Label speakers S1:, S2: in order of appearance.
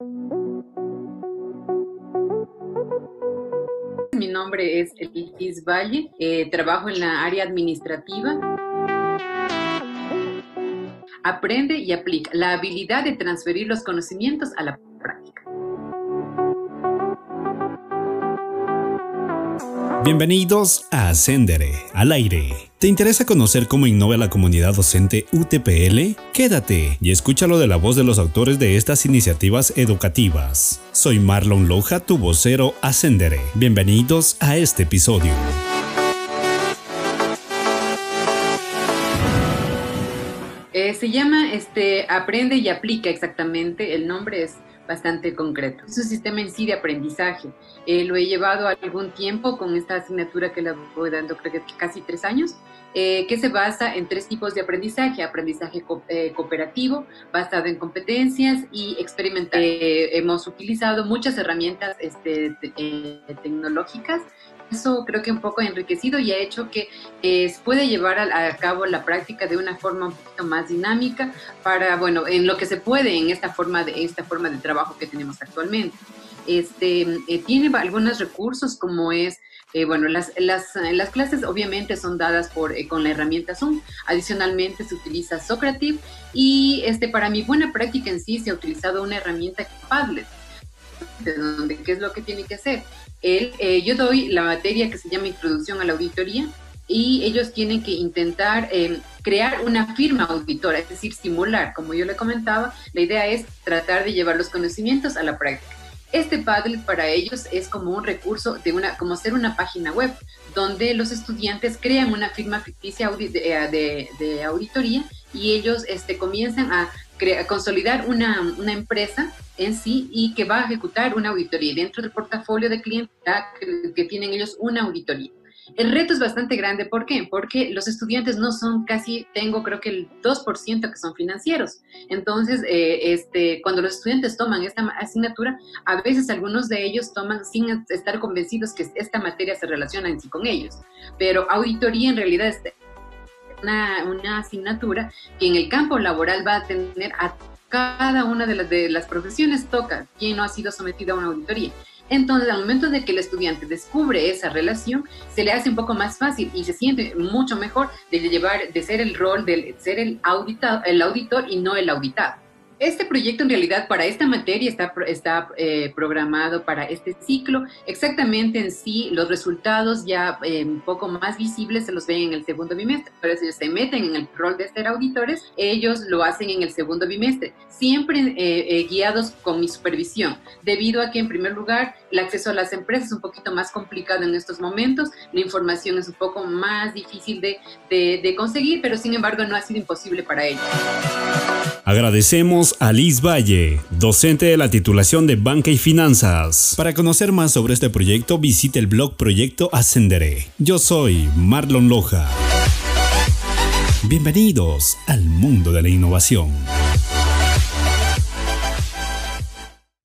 S1: Mi nombre es Elvis Valle, eh, trabajo en la área administrativa. Aprende y aplica la habilidad de transferir los conocimientos a la
S2: Bienvenidos a Ascendere, al aire. ¿Te interesa conocer cómo innova la comunidad docente UTPL? Quédate y escúchalo de la voz de los autores de estas iniciativas educativas. Soy Marlon Loja, tu vocero Ascendere. Bienvenidos a este episodio.
S1: Eh, se llama este, Aprende y Aplica exactamente, el nombre es bastante concreto. Es un sistema en sí de aprendizaje. Eh, lo he llevado algún tiempo con esta asignatura que la voy dando creo que casi tres años, eh, que se basa en tres tipos de aprendizaje. Aprendizaje eh, cooperativo, basado en competencias y experimental. hemos utilizado muchas herramientas este, tecnológicas eso creo que un poco enriquecido y ha hecho que eh, puede llevar a, cabo la práctica de una forma un poquito más dinámica para, bueno, en lo que se puede en esta forma de, esta forma de trabajo que tenemos actualmente. Este, eh, tiene algunos recursos como es, eh, bueno, las, las, las, clases obviamente son dadas por, con la herramienta Zoom, adicionalmente se utiliza Socrative y este, para mi buena práctica en sí se ha utilizado una herramienta Padlet, de donde, ¿qué es lo que tiene que hacer? Eh, yo doy la materia que se llama Introducción a la Auditoría y ellos tienen que intentar eh, crear una firma auditora, es decir, simular. Como yo le comentaba, la idea es tratar de llevar los conocimientos a la práctica. Este Padlet para ellos es como un recurso de una, como ser una página web, donde los estudiantes crean una firma ficticia eh, de, auditoría y ellos este, comienzan a consolidar una, una empresa en sí y que va a ejecutar una auditoría. Dentro del portafolio de clientes que, tienen ellos una auditoría. El reto es bastante grande, ¿por qué? Porque los estudiantes no son casi, tengo creo que el 2% que son financieros. Entonces, eh, este, cuando los estudiantes toman esta asignatura, a veces algunos de ellos toman sin estar convencidos que esta materia se relaciona en sí con ellos. Pero auditoría en realidad una, asignatura que en el campo laboral va a tener a cada una de las, de las profesiones toca quien no ha sido sometido a una auditoría. Entonces, al momento de que el estudiante descubre esa relación, se le hace un poco más fácil y se siente mucho mejor de llevar, de ser el rol de ser el, auditado, el auditor y no el auditado. Este proyecto en realidad para esta materia está, está eh, programado para este ciclo. Exactamente en sí, los resultados ya eh, un poco más visibles se los ven en el segundo bimestre, pero si se meten en el rol de ser auditores, ellos lo hacen en el segundo bimestre, siempre eh, guiados con mi supervisión, debido a que en primer lugar el acceso a las empresas es un poquito más complicado en estos momentos, la información es un poco más difícil de, de, de conseguir, pero sin embargo no ha sido imposible para ellos.
S2: Agradecemos a Liz Valle, docente de la titulación de Banca y Finanzas. Para conocer más sobre este proyecto, visite el blog Proyecto Ascenderé. Yo soy Marlon Loja. Bienvenidos al mundo de la innovación.